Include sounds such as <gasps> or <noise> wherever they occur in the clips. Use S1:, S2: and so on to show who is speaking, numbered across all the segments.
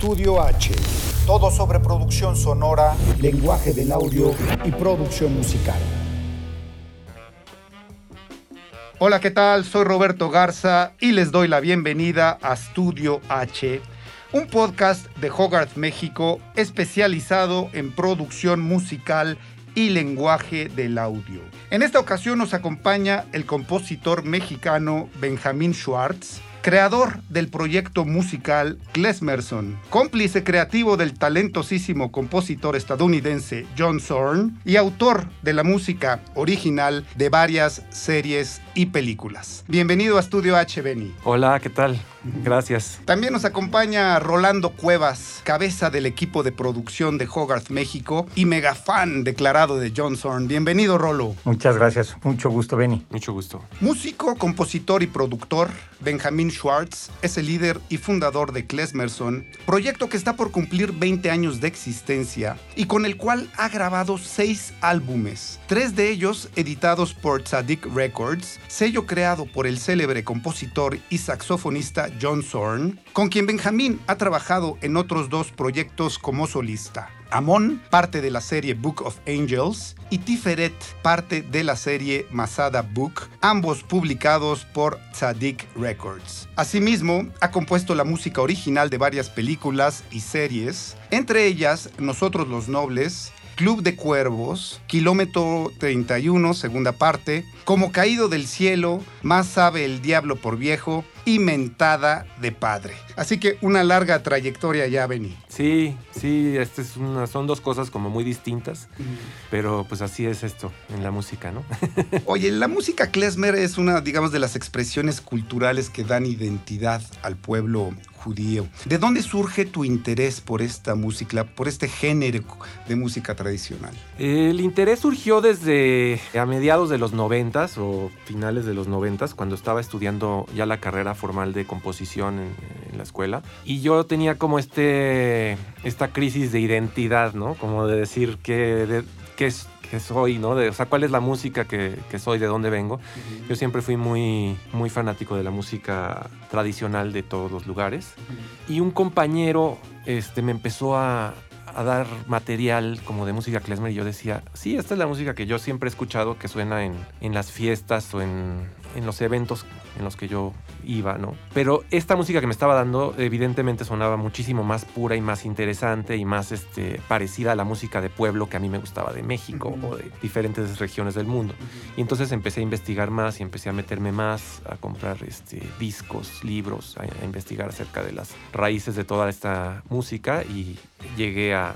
S1: Estudio H. Todo sobre producción sonora, lenguaje del audio y producción musical.
S2: Hola, ¿qué tal? Soy Roberto Garza y les doy la bienvenida a Estudio H, un podcast de Hogarth México especializado en producción musical y lenguaje del audio. En esta ocasión nos acompaña el compositor mexicano Benjamín Schwartz, creador del proyecto musical Klesmerson, cómplice creativo del talentosísimo compositor estadounidense John Zorn y autor de la música original de varias series y películas. Bienvenido a Estudio H, Benny.
S3: Hola, ¿qué tal? Gracias.
S2: También nos acompaña Rolando Cuevas, cabeza del equipo de producción de Hogarth México y mega fan declarado de John Zorn. Bienvenido, Rolo.
S4: Muchas gracias. Mucho gusto, Benny.
S3: Mucho gusto.
S2: Músico, compositor y productor, Benjamin Schwartz es el líder y fundador de Klesmerson, proyecto que está por cumplir 20 años de existencia y con el cual ha grabado seis álbumes, tres de ellos editados por Tzadik Records, sello creado por el célebre compositor y saxofonista John Zorn, con quien Benjamin ha trabajado en otros dos proyectos como solista. Amon, parte de la serie Book of Angels, y Tiferet, parte de la serie Masada Book, ambos publicados por Tzadik Records. Asimismo, ha compuesto la música original de varias películas y series, entre ellas Nosotros los Nobles, Club de Cuervos, Kilómetro 31, segunda parte, Como Caído del Cielo, Más sabe el Diablo por Viejo y Mentada de Padre. Así que una larga trayectoria ya, Beni.
S3: Sí, sí, este es una, son dos cosas como muy distintas, pero pues así es esto en la música, ¿no? <laughs>
S2: Oye, la música klezmer es una, digamos, de las expresiones culturales que dan identidad al pueblo judío. ¿De dónde surge tu interés por esta música, por este género de música tradicional?
S3: El interés surgió desde a mediados de los noventas o finales de los noventas, cuando estaba estudiando ya la carrera formal de composición en, en la escuela. Y yo tenía como este, esta crisis de identidad, ¿no? Como de decir que, es que soy, ¿no? De, o sea, cuál es la música que, que soy, de dónde vengo. Uh -huh. Yo siempre fui muy, muy fanático de la música tradicional de todos los lugares. Uh -huh. Y un compañero este, me empezó a, a, dar material como de música klezmer y yo decía, sí, esta es la música que yo siempre he escuchado que suena en, en las fiestas o en, en los eventos en los que yo iba, ¿no? Pero esta música que me estaba dando evidentemente sonaba muchísimo más pura y más interesante y más este, parecida a la música de pueblo que a mí me gustaba de México uh -huh. o de diferentes regiones del mundo. Uh -huh. Y entonces empecé a investigar más y empecé a meterme más, a comprar este, discos, libros, a, a investigar acerca de las raíces de toda esta música y llegué a,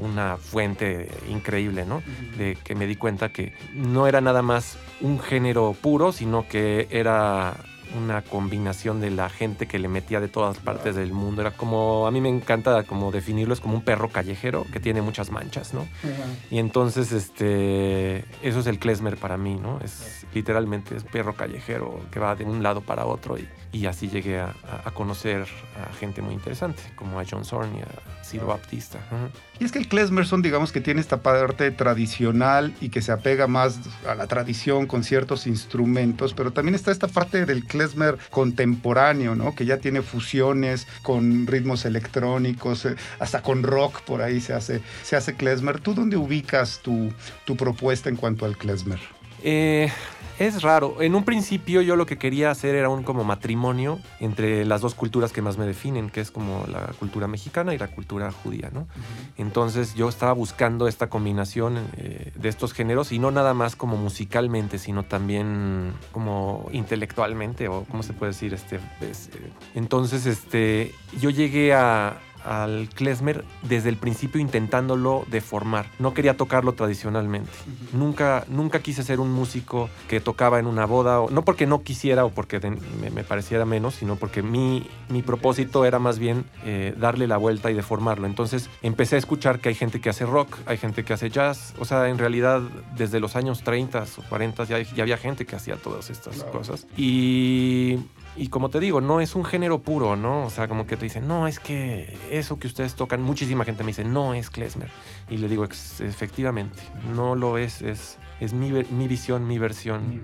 S3: una fuente increíble, ¿no? Uh -huh. De que me di cuenta que no era nada más un género puro, sino que era una combinación de la gente que le metía de todas partes del mundo. Era como, a mí me encanta como definirlo, es como un perro callejero que tiene muchas manchas, ¿no? Uh -huh. Y entonces, este, eso es el klezmer para mí, ¿no? Es literalmente es perro callejero que va de un lado para otro y, y así llegué a, a, conocer a gente muy interesante, como a John Zorn y a Ciro Baptista. Uh -huh.
S2: Y es que el klezmerson, digamos que tiene esta parte tradicional y que se apega más a la tradición con ciertos instrumentos, pero también está esta parte del klezmer contemporáneo, ¿no? Que ya tiene fusiones con ritmos electrónicos, eh, hasta con rock por ahí se hace, se hace klezmer. ¿Tú dónde ubicas tu, tu propuesta en cuanto al klezmer?
S3: Eh, es raro. En un principio yo lo que quería hacer era un como matrimonio entre las dos culturas que más me definen, que es como la cultura mexicana y la cultura judía, ¿no? Uh -huh. Entonces yo estaba buscando esta combinación eh, de estos géneros y no nada más como musicalmente, sino también como intelectualmente o cómo se puede decir, este, pues, eh, entonces este, yo llegué a al klezmer desde el principio intentándolo deformar. No quería tocarlo tradicionalmente. Uh -huh. Nunca, nunca quise ser un músico que tocaba en una boda, o, no porque no quisiera o porque de, me, me, pareciera menos, sino porque mi, mi propósito era más bien eh, darle la vuelta y deformarlo. Entonces empecé a escuchar que hay gente que hace rock, hay gente que hace jazz. O sea, en realidad desde los años 30 o 40 ya, ya había gente que hacía todas estas cosas. Y y como te digo, no es un género puro, ¿no? O sea, como que te dicen, no, es que eso que ustedes tocan, muchísima gente me dice, no es klezmer. Y le digo, efectivamente, no lo es, es Es mi, ver- mi visión, mi versión.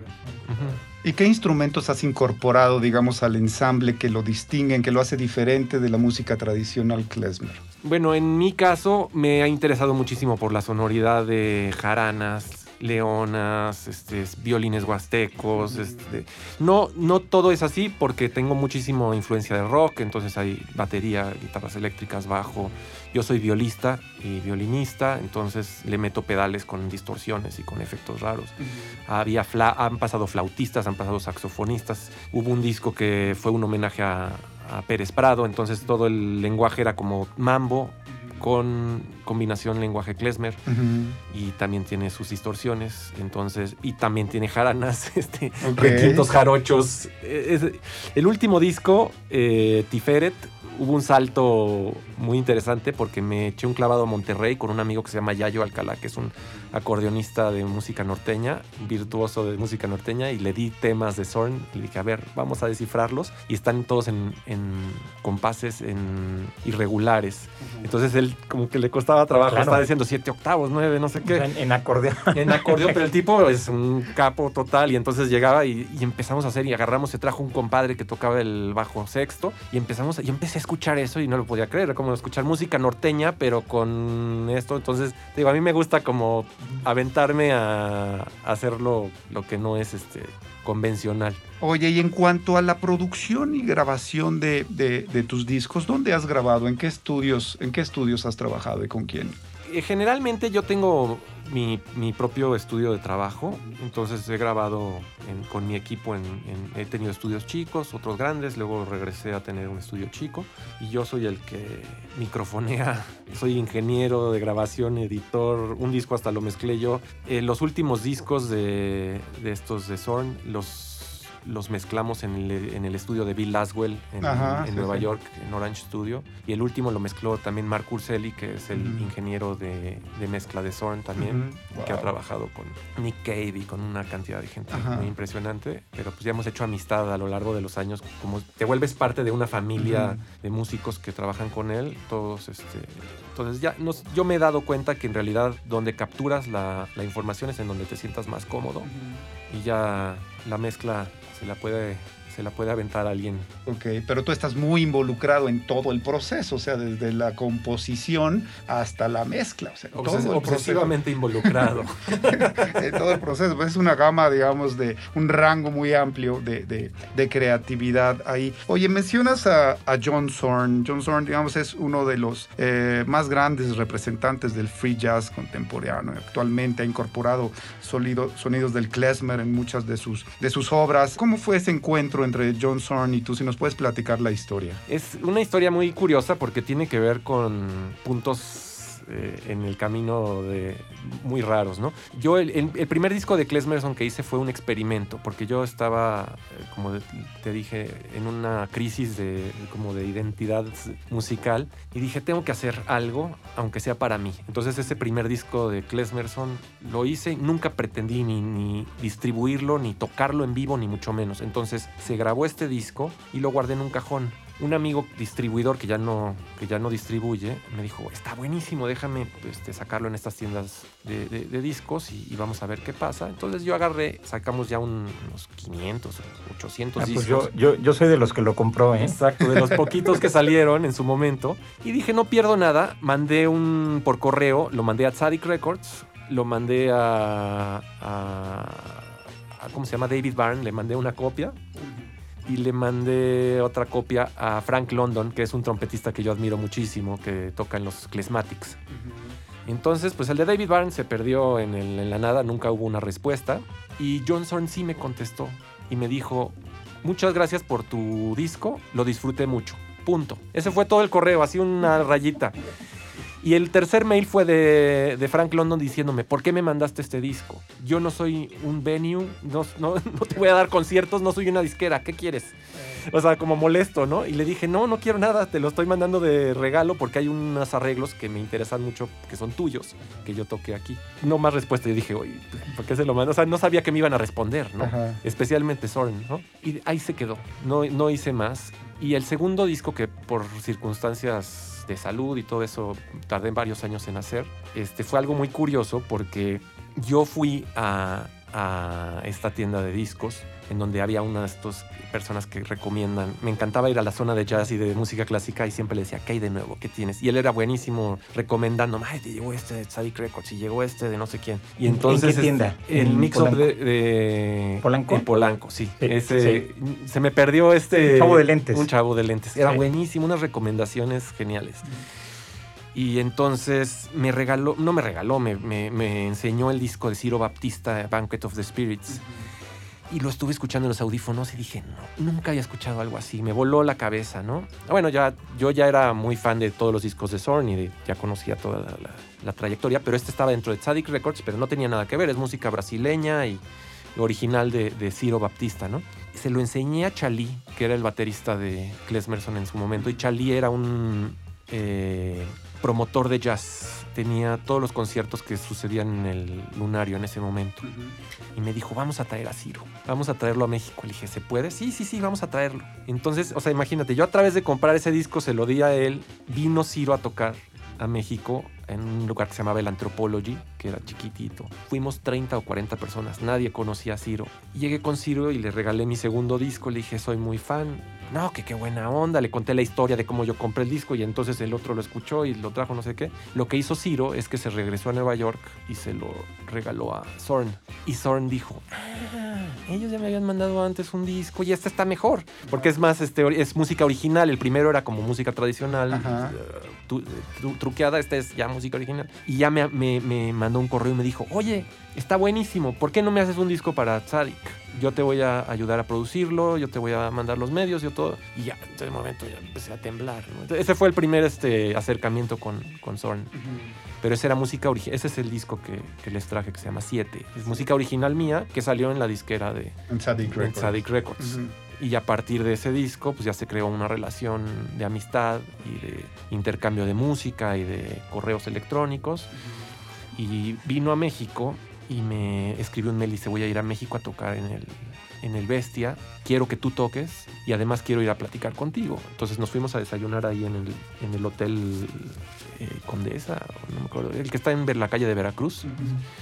S2: ¿Y qué instrumentos has incorporado, digamos, al ensamble que lo distinguen, que lo hace diferente de la música tradicional klezmer?
S3: Bueno, en mi caso me ha interesado muchísimo por la sonoridad de jaranas, leonas, este, violines huastecos. Este, no, no todo es así porque tengo muchísima influencia de rock, entonces hay batería, guitarras eléctricas, bajo. Yo soy violista y violinista, entonces le meto pedales con distorsiones y con efectos raros. Había fla- han pasado flautistas, han pasado saxofonistas. Hubo un disco que fue un homenaje a, a Pérez Prado, entonces todo el lenguaje era como mambo con combinación lenguaje klezmer y también tiene sus distorsiones, entonces y también tiene jaranas, <laughs> este, requintos jarochos. Es- el último disco, eh, Tiferet, hubo un salto muy interesante porque me eché un clavado a Monterrey con un amigo que se llama Yayo Alcalá, que es un acordeonista de música norteña, virtuoso de música norteña, y le di temas de Zorn y le dije, a ver, vamos a descifrarlos, y están todos en, en compases en irregulares. Entonces él como que le costaba trabajo,
S4: Claro.
S3: estaba diciendo siete octavos, nueve, no sé qué
S4: en, en acordeón.
S3: en acordeón, pero el <laughs> tipo es un capo total y entonces llegaba y, y empezamos a hacer y agarramos, se trajo un compadre que tocaba el bajo sexto y empezamos, yo empecé a escuchar eso y no lo podía creer, era como escuchar música norteña pero con esto, entonces te digo, a mí me gusta como aventarme a, a hacer lo, lo que no es este convencional.
S2: Oye, y en cuanto a la producción y grabación de, de- de tus discos, ¿dónde has grabado? ¿En qué estudios, en qué estudios has trabajado y con quién?
S3: Eh, Generalmente yo tengo mi, mi propio estudio de trabajo, entonces he grabado en- con mi equipo, en, en- he tenido estudios chicos, otros grandes, luego regresé a tener un estudio chico y yo soy el que microfonea, <laughs> soy ingeniero de grabación, editor, un disco hasta lo mezclé yo. Eh, los últimos discos de, de estos de Zorn los... Los mezclamos en el, en el estudio de Bill Laswell en,
S2: Ajá,
S3: en
S2: sí,
S3: Nueva
S2: sí.
S3: York, en Orange Studio. Y el último lo mezcló también Mark Urselli, que es el
S2: Ujú.
S3: ingeniero de, de mezcla de Zorn también,
S2: Ujú.
S3: que ha trabajado con Nick Cave y con una cantidad de gente
S2: Ajá.
S3: muy impresionante. Pero pues ya hemos hecho amistad a lo largo de los años, como te vuelves parte de una familia
S2: Ujú.
S3: de músicos que trabajan con él, todos este... Entonces ya nos- yo me he dado cuenta que en realidad donde capturas la, la información es en donde te sientas más cómodo y ya la mezcla se la puede, se la puede aventar a alguien
S2: Ok, pero tú estás muy involucrado en todo el proceso, o sea, desde la composición hasta la mezcla. O sea, todo el proceso.
S3: obsesivamente involucrado. <laughs>
S2: Eh, todo el proceso. Pues es una gama, digamos, de un rango muy amplio de, de- de creatividad ahí. Oye, mencionas a, a John Zorn. John Zorn, digamos, es uno de los eh, más grandes representantes del free jazz contemporáneo. Actualmente ha incorporado sonido- sonidos del klezmer en muchas de sus, de sus obras. ¿Cómo fue ese encuentro entre John Zorn y tú? Si nos puedes platicar la historia.
S3: Es una historia muy curiosa porque tiene que ver con puntos eh, en el camino de muy raros, ¿no? Yo el, primer disco de Klezmerson que hice fue un experimento porque yo estaba, eh, como te dije, en una crisis de como de identidad musical y dije tengo que hacer algo aunque sea para mí. Entonces ese primer disco de Klezmerson lo hice, nunca pretendí ni, ni distribuirlo ni tocarlo en vivo ni mucho menos. Entonces se grabó este disco y lo guardé en un cajón un amigo distribuidor que ya no, que ya no distribuye me dijo, está buenísimo, déjame este, sacarlo en estas tiendas de, de- de discos y, y vamos a ver qué pasa. Entonces yo agarré, sacamos ya un- unos 500, 800
S4: Ah, pues
S3: discos.
S4: yo, yo, yo soy de los que lo compró, ¿eh?
S3: Exacto, de los poquitos que salieron en su momento. Y dije, no pierdo nada. Mandé un por correo, lo mandé a Tzadik Records, lo mandé a, a- a- ¿cómo se llama? David Byrne, le mandé una copia. Y le mandé otra copia a Frank London, que es un trompetista que yo admiro muchísimo, que toca en los Klezmatics. Entonces, pues el de David Byrne se perdió en, el- en la nada, nunca hubo una respuesta. Y John Zorn sí me contestó y me dijo, muchas gracias por tu disco, lo disfruté mucho. Punto. Ese fue todo el correo, así una rayita. Y el tercer mail fue de, de Frank London diciéndome, ¿por qué me mandaste este disco? Yo no soy un venue, no, no, <laughs> no te voy a dar conciertos, no soy una disquera, ¿qué quieres? O sea, como molesto, ¿no? Y le dije, no, no quiero nada, te lo estoy mandando de regalo porque hay unos arreglos que me interesan mucho, que son tuyos, que yo toqué aquí. No más respuesta. Y dije, oye, ¿por qué se lo mando? O sea, no sabía que me iban a responder, ¿no?
S2: Ajá.
S3: especialmente Soren, ¿no? Y ahí se quedó, no, no hice más. Y el segundo disco, que por circunstancias de salud y todo eso tardé varios años en hacer, este, fue algo muy curioso porque yo fui a, a esta tienda de discos en donde había una de estas personas que recomiendan. Me encantaba ir a la zona de jazz y de música clásica y siempre le decía, ¿qué hay de nuevo? ¿Qué tienes? Y él era buenísimo recomendando, ay, te llegó este de Sadik Records y llegó este de no sé quién. Y
S4: ¿En- en
S3: entonces
S4: qué tienda?
S3: El
S4: ¿En
S3: mix-up
S4: Polanco?
S3: de, de-
S4: ¿Polanco?
S3: En Polanco, sí. Ese, Se me perdió este...
S4: Un chavo de lentes.
S3: Un chavo de lentes. Era
S4: Sí.
S3: buenísimo, unas recomendaciones geniales. Y entonces me regaló, no me regaló, me, me- enseñó el disco de Ciro Baptista, Banquet of the Spirits. Y lo estuve escuchando en los audífonos y dije, no, nunca había escuchado algo así. Me voló la cabeza, ¿no? Bueno, ya, yo ya era muy fan de todos los discos de Zorn y ya conocía toda la, trayectoria, pero este estaba dentro de Tzadik Records, pero no tenía nada que ver. Es música brasileña y original de, de Ciro Baptista, ¿no? Se lo enseñé a Chalí, que era el baterista de Klesmerson en su momento, y Chalí era un eh, promotor de jazz. Tenía todos los conciertos que sucedían en el Lunario en ese momento. Y me dijo, vamos a traer a Ciro, vamos a traerlo a México. Le dije, ¿se puede? Sí, sí, sí, vamos a traerlo. Entonces, o sea, imagínate, yo a través de comprar ese disco se lo di a él, vino Ciro a tocar a México en un lugar que se llamaba el Anthropology, que era chiquitito. Fuimos 30 o 40 personas, nadie conocía a Ciro. Llegué con Ciro y le regalé mi segundo disco, le dije, soy muy fan. No, que qué buena onda, le conté la historia de cómo yo compré el disco y entonces el otro lo escuchó y lo trajo no sé qué. Lo que hizo Ciro es que se regresó a Nueva York y se lo regaló a Zorn. Y Zorn dijo, ah, ellos ya me habían mandado antes un disco y este está mejor, porque es más, este, es música original, el primero era como música tradicional, eh, tu- tru- truqueada, esta es ya música original. Y ya me, me- me mandó un correo y me dijo, oye, está buenísimo, ¿por qué no me haces un disco para Tzadik? Yo te voy a ayudar a producirlo, yo te voy a mandar los medios, yo todo. Y ya, en ese momento ya empecé a temblar. ese fue el primer este, acercamiento con, con Zorn. Pero esa era música original. Ese es el disco que, que les traje que se llama 7. Es música original mía que salió en la disquera de
S2: Tzadik
S3: en
S2: Records.
S3: Tzadik Records.
S2: Ujú.
S3: Y a partir de ese disco, pues ya se creó una relación de amistad y de intercambio de música y de correos electrónicos. Y vino a México y me escribió un mail y dice, voy a ir a México a tocar en el, en el Bestia, quiero que tú toques y además quiero ir a platicar contigo. Entonces nos fuimos a desayunar ahí en el, en el hotel eh, Condesa, no me acuerdo, el que está en la calle de Veracruz.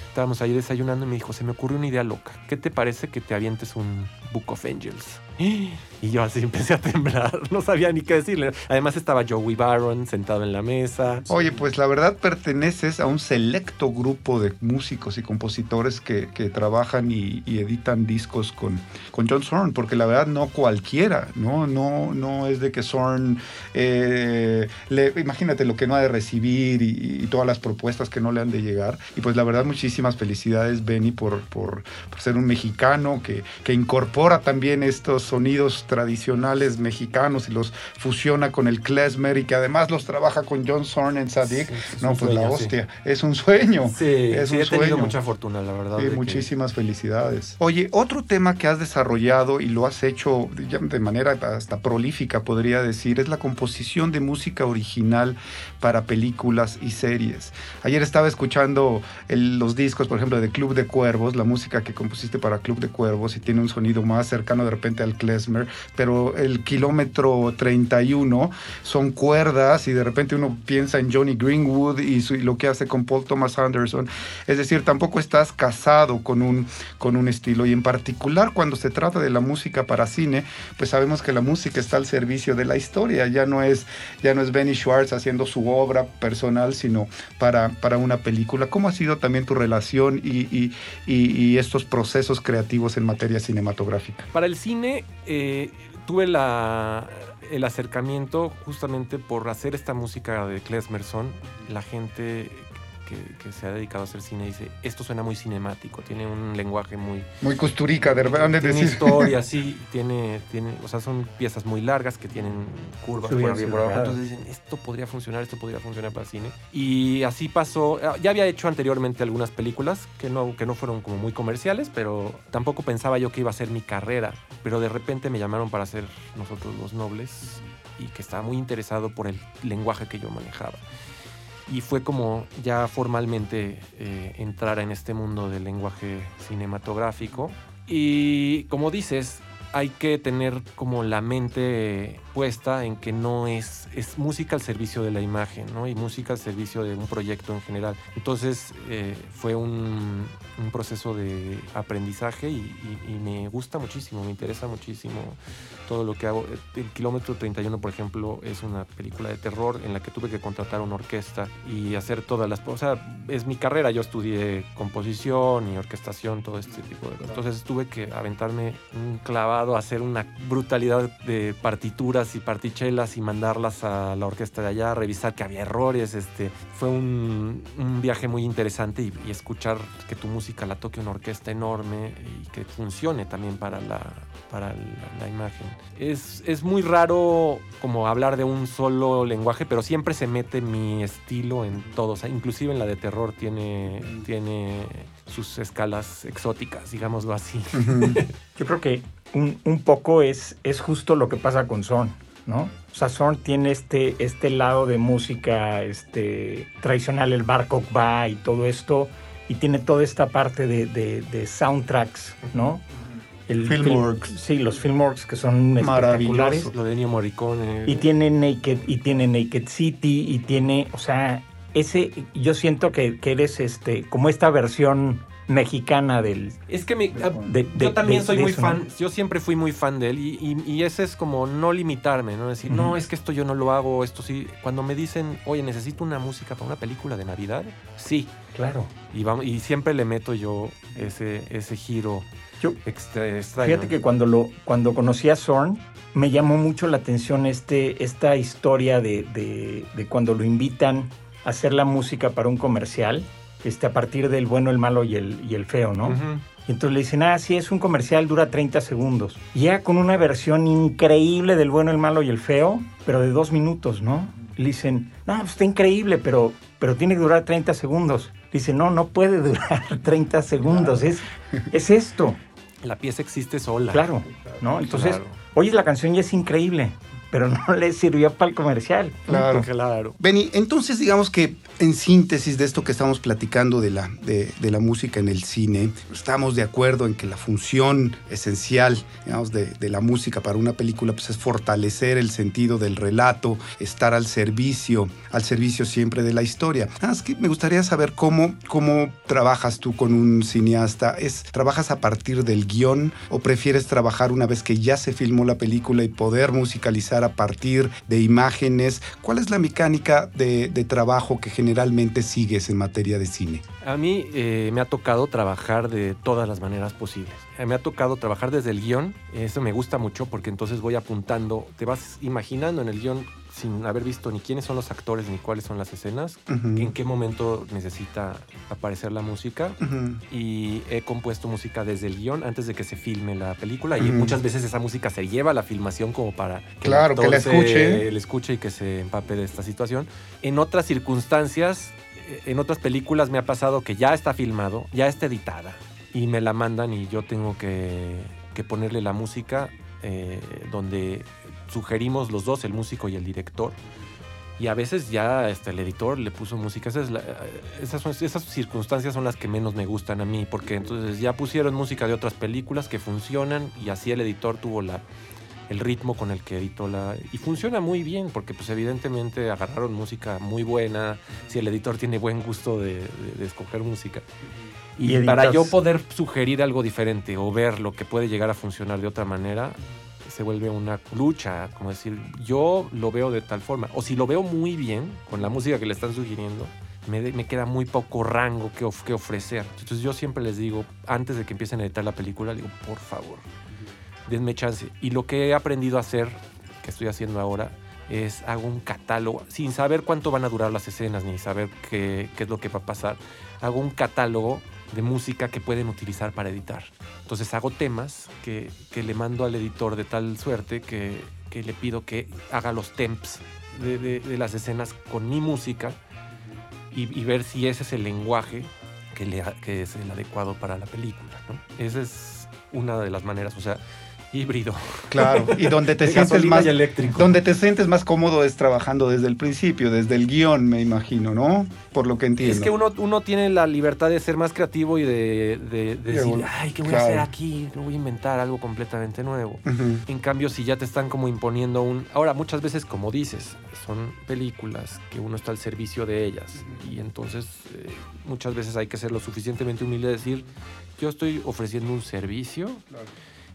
S3: Estábamos ahí desayunando y me dijo, se me ocurrió una idea loca. ¿Qué te parece que te avientes un Book of Angels? <gasps> Y yo así empecé a temblar, <laughs> no sabía ni qué decirle. Además estaba Joey Barron sentado en la mesa.
S2: Oye, pues la verdad perteneces a un selecto grupo de músicos y compositores que, que trabajan y, y editan discos con, con John Zorn, porque la verdad no cualquiera, ¿no? No, no es de que Zorn, eh, le- imagínate lo que no ha de recibir y, y todas las propuestas que no le han de llegar. Y pues la verdad muchísimas felicidades, Benny, por, por, por ser un mexicano que, que incorpora también estos sonidos tradicionales mexicanos y los fusiona con el klezmer y que además los trabaja con John Zorn en Sadik.
S3: Sí,
S2: no, pues la
S3: sí.
S2: hostia, es un sueño.
S3: Sí,
S2: es
S3: sí,
S2: un
S3: he tenido
S2: sueño.
S3: mucha fortuna, la verdad.
S2: Sí,
S3: que-
S2: muchísimas felicidades. Oye, otro tema que has desarrollado y lo has hecho de manera hasta prolífica, podría decir, es la composición de música original para películas y series. Ayer estaba escuchando el- los discos, por ejemplo, de Club de Cuervos, la música que compusiste para Club de Cuervos y tiene un sonido más cercano de repente al klezmer, pero el kilómetro 31 son cuerdas y de repente uno piensa en Johnny Greenwood y, su- y lo que hace con Paul Thomas Anderson. Es decir, tampoco estás casado con un, con un estilo y en particular cuando se trata de la música para cine, pues sabemos que la música está al servicio de la historia, ya no es, ya no es Benny Schwartz haciendo su obra personal, sino para, para una película. ¿Cómo ha sido también tu relación y- y estos procesos creativos en materia cinematográfica?
S3: Para el cine eh, tuve la, el acercamiento justamente por hacer esta música de Klesmerson. La gente que, que se ha dedicado a hacer cine dice, esto suena muy cinemático, tiene un lenguaje muy...
S2: Muy costurica, de verdad, de
S3: Tiene
S2: decir.
S3: historia, <laughs> sí, tiene, tiene, o sea, son piezas muy largas que tienen curvas por y
S4: y
S3: por abajo. Entonces dicen, esto podría funcionar, esto podría funcionar para cine. Y así pasó. Ah, Ya había hecho anteriormente algunas películas que no, que no fueron como muy comerciales, pero tampoco pensaba yo que iba a ser mi carrera. Pero de repente me llamaron para hacer Nosotros los Nobles y que estaba muy interesado por el lenguaje que yo manejaba. Y fue como ya formalmente eh, entrar en este mundo del lenguaje cinematográfico. Y como dices, hay que tener como la mente puesta en que no es, es música al servicio de la imagen, ¿no? Y música al servicio de un proyecto en general. Entonces eh, fue un, un, proceso de aprendizaje y, y, y, me gusta muchísimo, me interesa muchísimo todo lo que hago. El Kilómetro 31, por ejemplo, es una película de terror en la que tuve que contratar una orquesta y hacer todas las... O sea, es mi carrera, yo estudié composición y orquestación, todo este tipo de cosas. Entonces tuve que aventarme un clavado, hacer una brutalidad de partituras y partichelas y mandarlas a la orquesta de allá, revisar que había errores. Este, fue un, un viaje muy interesante y, y, escuchar que tu música la toque una orquesta enorme y que funcione también para la, para la, la imagen. Es, es muy raro como hablar de un solo lenguaje, pero siempre se mete mi estilo en todos, inclusive en la de terror tiene, tiene sus escalas exóticas, digámoslo así. <laughs>
S4: Yo creo que un, un, poco es, es justo lo que pasa con Son, ¿no? O sea, Son tiene este, este lado de música este, tradicional, el Barcock va y todo esto, y tiene toda esta parte de, de, de soundtracks, ¿no?
S2: El Filmworks.
S4: Film, sí, los Filmworks que son espectaculares.
S3: Lo de Ennio Morricone.
S4: Y tiene Naked, y tiene Naked City, y tiene, o sea, ese, yo siento que, que eres este, como esta versión mexicana del...
S3: Es que me, de, de, yo también de, soy muy eso, fan, ¿no? yo siempre fui muy fan de él y, y, y, ese es como no limitarme, ¿no? Decir, uh -huh. no, es que esto yo no lo hago, esto sí. Cuando me dicen, oye, necesito una música para una película de Navidad, sí.
S4: Claro.
S3: Y, vamos, y siempre le meto yo ese, ese giro
S4: yo,
S3: extra, extraño.
S4: Fíjate que cuando, lo, cuando conocí a Zorn, me llamó mucho la atención este, esta historia de, de, de cuando lo invitan a hacer la música para un comercial este, a partir del bueno, el malo y el, y el feo, ¿no? Uh -huh. Y entonces le dicen, ah, sí, es un comercial, dura 30 segundos. Y ya con una versión increíble del bueno, el malo y el feo, pero de dos minutos, ¿no? Le dicen, no, pues está increíble, pero, pero tiene que durar 30 segundos. Dice, no, no puede <laughs> durar 30 segundos, es, es esto.
S3: La pieza existe sola.
S4: Claro, ¿no? Entonces, claro. oyes la canción y es increíble pero no <laughs> le sirvió para el comercial.
S2: Claro, claro. Benny, entonces digamos que en síntesis de esto que estamos platicando de la, de, de, la música en el cine, estamos de acuerdo en que la función esencial digamos, de, de, la música para una película pues, es fortalecer el sentido del relato, estar al servicio, al servicio siempre de la historia. Ah, es que me gustaría saber cómo, cómo trabajas tú con un cineasta. ¿Es, ¿Trabajas a partir del guion o prefieres trabajar una vez que ya se filmó la película y poder musicalizar a partir de imágenes. ¿Cuál es la mecánica de, trabajo que generalmente sigues en materia de cine?
S3: A mí eh, me ha tocado trabajar de todas las maneras posibles. Eh, me ha tocado trabajar desde el guion. Eso me gusta mucho porque entonces voy apuntando, te vas imaginando en el guion sin haber visto ni quiénes son los actores ni cuáles son las escenas, uh -huh. en qué momento necesita aparecer la música. Uh -huh. Y he compuesto música desde el guion antes de que se filme la película. Uh -huh. Y muchas veces esa música se lleva a la filmación como para
S2: que, claro, que la escuche.
S3: le escuche y que se empape de esta situación. En otras circunstancias, en otras películas me ha pasado que ya está filmado, ya está editada y me la mandan y yo tengo que, que ponerle la música eh, donde sugerimos los dos, el músico y el director. Y a veces ya este, el editor le puso música. Esas, esas circunstancias son las que menos me gustan a mí, porque entonces ya pusieron música de otras películas que funcionan y así el editor tuvo la, el ritmo con el que editó la... Y funciona muy bien, porque pues evidentemente agarraron música muy buena, si el editor tiene buen gusto de, de, de escoger música. Y, y para yo poder sugerir algo diferente o ver lo que puede llegar a funcionar de otra manera, se vuelve una lucha, como decir, yo lo veo de tal forma, o si lo veo muy bien con la música que le están sugiriendo, me, me queda muy poco rango que, of, que, ofrecer. Entonces yo siempre les digo, antes de que empiecen a editar la película, digo, por favor, denme chance. Y lo que he aprendido a hacer, que estoy haciendo ahora, es hago un catálogo, sin saber cuánto van a durar las escenas, ni saber qué, qué es lo que va a pasar, hago un catálogo de música que pueden utilizar para editar. Entonces hago temas que, que le mando al editor de tal suerte que, que le pido que haga los temps de, de, de, las escenas con mi música y, y, ver si ese es el lenguaje que, le, que es el adecuado para la película. ¿no? Esa es una de las maneras. O sea, híbrido.
S2: Claro, y donde te <laughs> sientes más
S3: y eléctrico.
S2: donde te sientes más cómodo es trabajando desde el principio, desde el guion, me imagino, ¿no? Por lo que entiendo.
S3: Es que uno, uno tiene la libertad de ser más creativo y de, de- de decir,
S2: bueno,
S3: ay, ¿qué voy
S2: claro.
S3: a hacer aquí? No voy a inventar algo completamente nuevo. En cambio, si ya te están como imponiendo un... Ahora, muchas veces, como dices, son películas que uno está al servicio de ellas. Y entonces, eh, muchas veces hay que ser lo suficientemente humilde de decir, yo estoy ofreciendo un servicio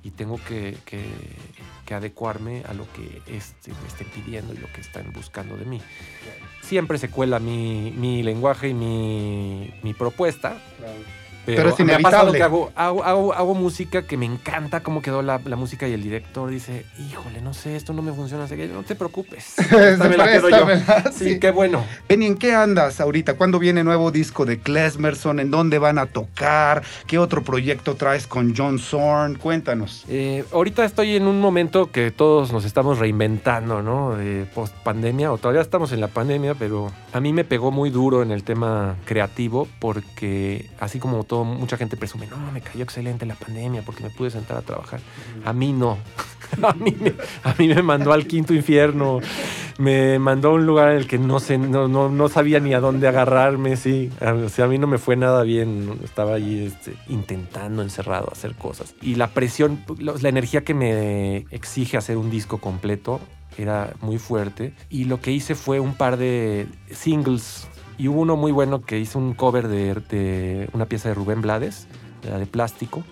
S3: y tengo que, que- que adecuarme a lo que este, me estén pidiendo y lo que están buscando de mí. Siempre se cuela mi, mi lenguaje y mi, mi propuesta, pero,
S2: Pero es
S3: me ha pasado
S2: inevitable.
S3: que hago, hago, hago- hago música que me encanta cómo quedó la, la música y el director dice, híjole, no sé, esto no me funciona. Así que no te preocupes. <laughs> Esta me la quedo yo.
S2: Préstamela,
S3: Sí,
S2: sí.
S3: qué bueno.
S2: Benny, ¿en qué andas ahorita? ¿Cuándo viene nuevo disco de Klesmerson? ¿En dónde van a tocar? ¿Qué otro proyecto traes con John Zorn? Cuéntanos.
S3: Eh, ahorita estoy en un momento que todos nos estamos reinventando, ¿no? De post pandemia, o todavía estamos en la pandemia, pero a mí me pegó muy duro en el tema creativo, porque así como mucha gente presume, no, me cayó excelente la pandemia porque me pude sentar a trabajar. A mí no. <laughs> A mí, me, mandó al quinto infierno, me mandó a un lugar en el que no, sé, no, no, no sabía ni a dónde agarrarme, sí. A mí no me fue nada bien, estaba allí este, intentando encerrado hacer cosas. Y la presión, la energía que me exige hacer un disco completo era muy fuerte. Y lo que hice fue un par de singles. Y hubo uno muy bueno que hizo un cover de, de una pieza de Rubén Blades, la de plástico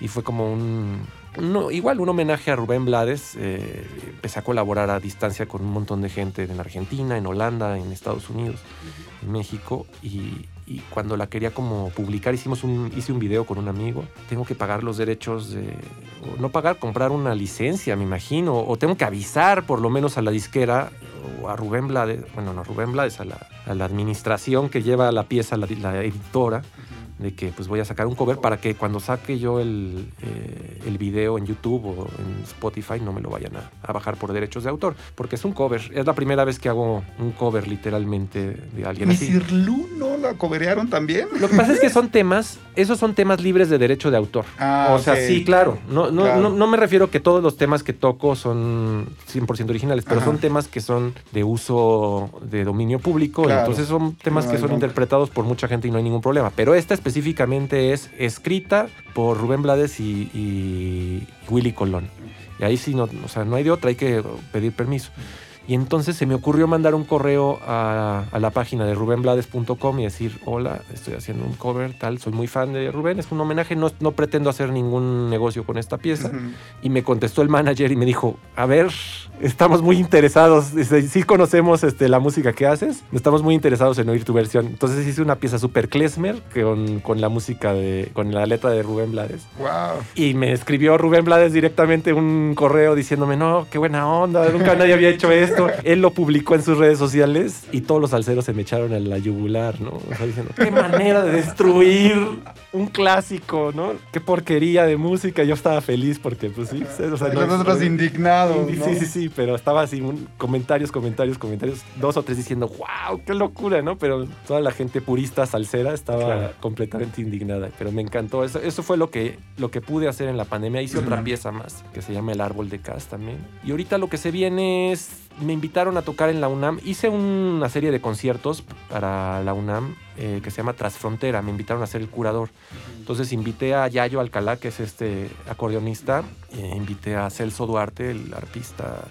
S3: y fue como un, no, igual un homenaje a Rubén Blades. eh, empecé a colaborar a distancia con un montón de gente en Argentina, en Holanda, en Estados Unidos, en México. Y, y cuando la quería como publicar, hicimos un, hice un video con un amigo. Tengo que pagar los derechos de... o No pagar, comprar una licencia, me imagino. O tengo que avisar por lo menos a la disquera o a Rubén Blades, bueno, no a Rubén Blades, a la, a la administración que lleva la pieza, la, la editora de que pues voy a sacar un cover para que cuando saque yo el, eh, el video en YouTube o en Spotify no me lo vayan a, a bajar por derechos de autor, porque es un cover. Es la primera vez que hago un cover literalmente de alguien así.
S2: ¿Misir Lu no la coberearon también?
S3: Lo que pasa es que son temas, esos son temas libres de derecho de autor.
S2: Ah,
S3: o sea, sí, claro. No, no,
S2: Claro.
S3: no, no me refiero que todos los temas que toco son 100% originales, pero
S2: Ajá.
S3: son temas que son de uso de dominio público.
S2: Claro.
S3: Entonces son temas
S2: No
S3: que son interpretados por mucha gente y no hay ningún problema. Pero esta específicamente es escrita por Rubén Blades y, y Willy Colón. Y ahí sí, no, o sea, no hay de otra, hay que pedir permiso. Y entonces se me ocurrió mandar un correo a, a la página de rubenblades.com y decir, hola, estoy haciendo un cover, tal, soy muy fan de Rubén, es un homenaje, no, no pretendo hacer ningún negocio con esta pieza.
S2: Ujú.
S3: Y me contestó el manager y me dijo, a ver, estamos muy interesados, sí conocemos este, la música que haces, estamos muy interesados en oír tu versión. Entonces hice una pieza super klezmer con, con la música de, con la letra de Rubén Blades.
S2: Wow.
S3: Y me escribió Rubén Blades directamente un correo diciéndome, no, qué buena onda, nunca nadie había hecho esto. Él lo publicó en sus redes sociales y todos los salseros se me echaron a la yugular, ¿no? O sea, diciendo, qué manera de destruir un clásico, ¿no? Qué porquería de música. Yo estaba feliz porque, pues sí, o sea,
S2: Y
S3: no-
S2: los otros indignados,
S3: Sí,
S2: ¿no?
S3: sí, sí, sí, pero estaba así, un- comentarios, comentarios, comentarios, dos o tres diciendo, wow, qué locura, ¿no? Pero toda la gente purista salsera estaba
S4: Claro.
S3: completamente indignada, pero me encantó. Eso, eso fue lo que, lo que pude hacer en la pandemia. Hice otra pieza más, que se llama El Árbol de Cas también. Y ahorita lo que se viene es, me invitaron a tocar en la UNAM. Hice una serie de conciertos para la UNAM eh, que se llama Trasfrontera. Me invitaron a ser el curador. Entonces invité a Yayo Alcalá, que es este acordeonista, eh, invité a Celso Duarte, el arpista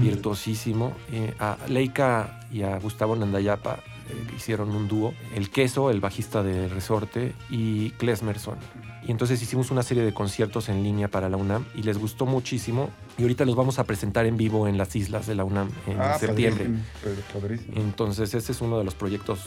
S3: virtuosísimo, eh, a Leica y a Gustavo Nandayapa, eh, hicieron un dúo, el Queso, el bajista de Resorte, y Klesmerson. Y entonces hicimos una serie de conciertos en línea para la UNAM y les gustó muchísimo. Y ahorita los vamos a presentar en vivo en las islas de la UNAM en
S2: Ah,
S3: septiembre.
S2: padrísimo, padrísimo.
S3: Entonces, ese es uno de los proyectos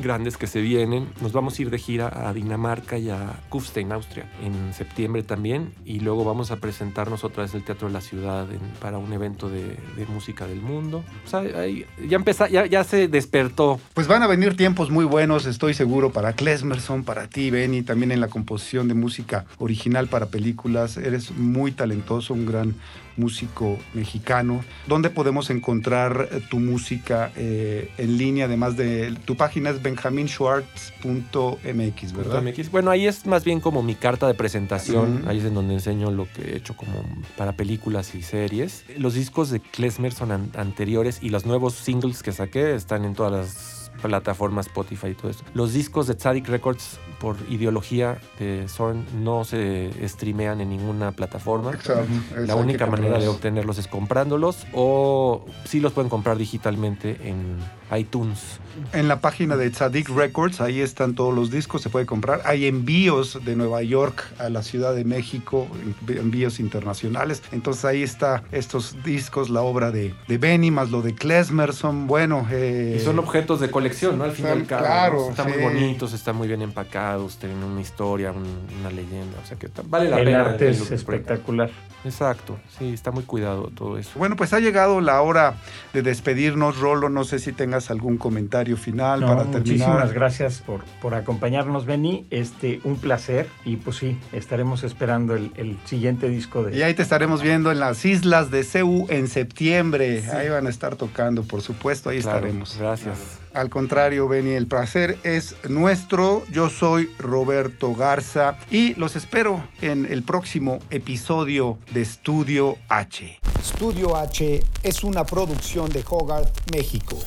S3: grandes que se vienen. Nos vamos a ir de gira a Dinamarca y a Kufstein, Austria, en septiembre también. Y luego vamos a presentarnos otra vez en el Teatro de la Ciudad para un evento de, música del mundo. O sea, ya, empezó, ya, ya se despertó.
S2: Pues van a venir tiempos muy buenos, estoy seguro, para Klesmerson, para ti, Benny, también en la composición de música original para películas. Eres muy talentoso, un gran músico mexicano. ¿Dónde podemos encontrar eh, tu música eh, en línea? Además de tu página es benjaminschwartz.mx, ¿verdad?
S3: MX. Bueno, ahí es más bien como mi carta de presentación. Ahí es en donde enseño lo que he hecho como para películas y series. Los discos de Klezmer son an- anteriores y los nuevos singles que saqué están en todas las plataformas Spotify y todo eso. Los discos de Tzadik Records por ideología de Zorn no se streamean en ninguna plataforma.
S2: Exacto,
S3: La única manera de obtenerlos es comprándolos o sí los pueden comprar digitalmente en iTunes.
S2: En la página de Tzadik Records, ahí están todos los discos, se puede comprar. Hay envíos de Nueva York a la Ciudad de México, envíos internacionales. Entonces ahí está estos discos, la obra de, de Benny, más lo de Klezmer, son, bueno... eh,
S3: Y son objetos de colección, ¿no? Al fin y al cabo.
S2: Claro.
S3: Están
S2: sí.
S3: muy bonitos, están muy bien empacados, tienen una historia, un- una leyenda. O sea que vale la
S4: El
S3: pena.
S4: arte
S3: el-
S4: es espectacular.
S3: Exacto, sí, está muy cuidado todo eso.
S2: Bueno, pues ha llegado la hora de despedirnos, Rolo. No sé si tengas algún comentario final
S4: No,
S2: para
S4: muchísimas
S2: terminar.
S4: gracias por, por acompañarnos, Benny. Este, un placer. Y pues sí, estaremos esperando el, el siguiente disco de.
S2: Y ahí te estaremos viendo en las islas de Ceú en septiembre. Ahí van a estar tocando, por supuesto, ahí
S3: Claro,
S2: estaremos.
S3: Gracias.
S2: Al contrario, Benny, el placer es nuestro. Yo soy Roberto Garza y los espero en el próximo episodio de Estudio H.
S1: Estudio H es una producción de Hogarth, México.